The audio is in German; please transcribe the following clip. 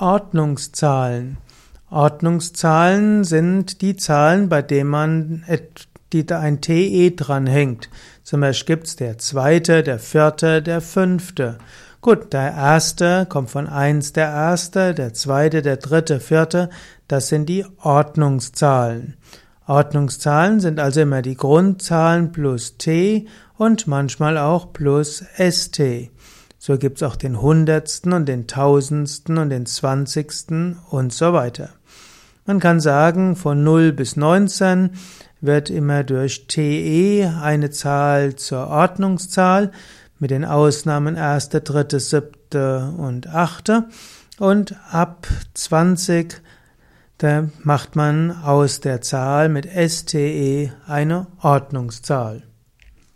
Ordnungszahlen. Ordnungszahlen sind die Zahlen, bei denen man die da ein TE dranhängt. Zum Beispiel gibt's der zweite, der vierte, der fünfte. Gut, der erste kommt von eins der erste, der zweite, der dritte, vierte. Das sind die Ordnungszahlen. Ordnungszahlen sind also immer die Grundzahlen plus t und manchmal auch plus st. So gibt's auch den Hundertsten und den Tausendsten und den Zwanzigsten und so weiter. Man kann sagen, von 0 bis 19 wird immer durch TE eine Zahl zur Ordnungszahl, mit den Ausnahmen erste, dritte, siebte und achte. Und ab 20 da macht man aus der Zahl mit STE eine Ordnungszahl.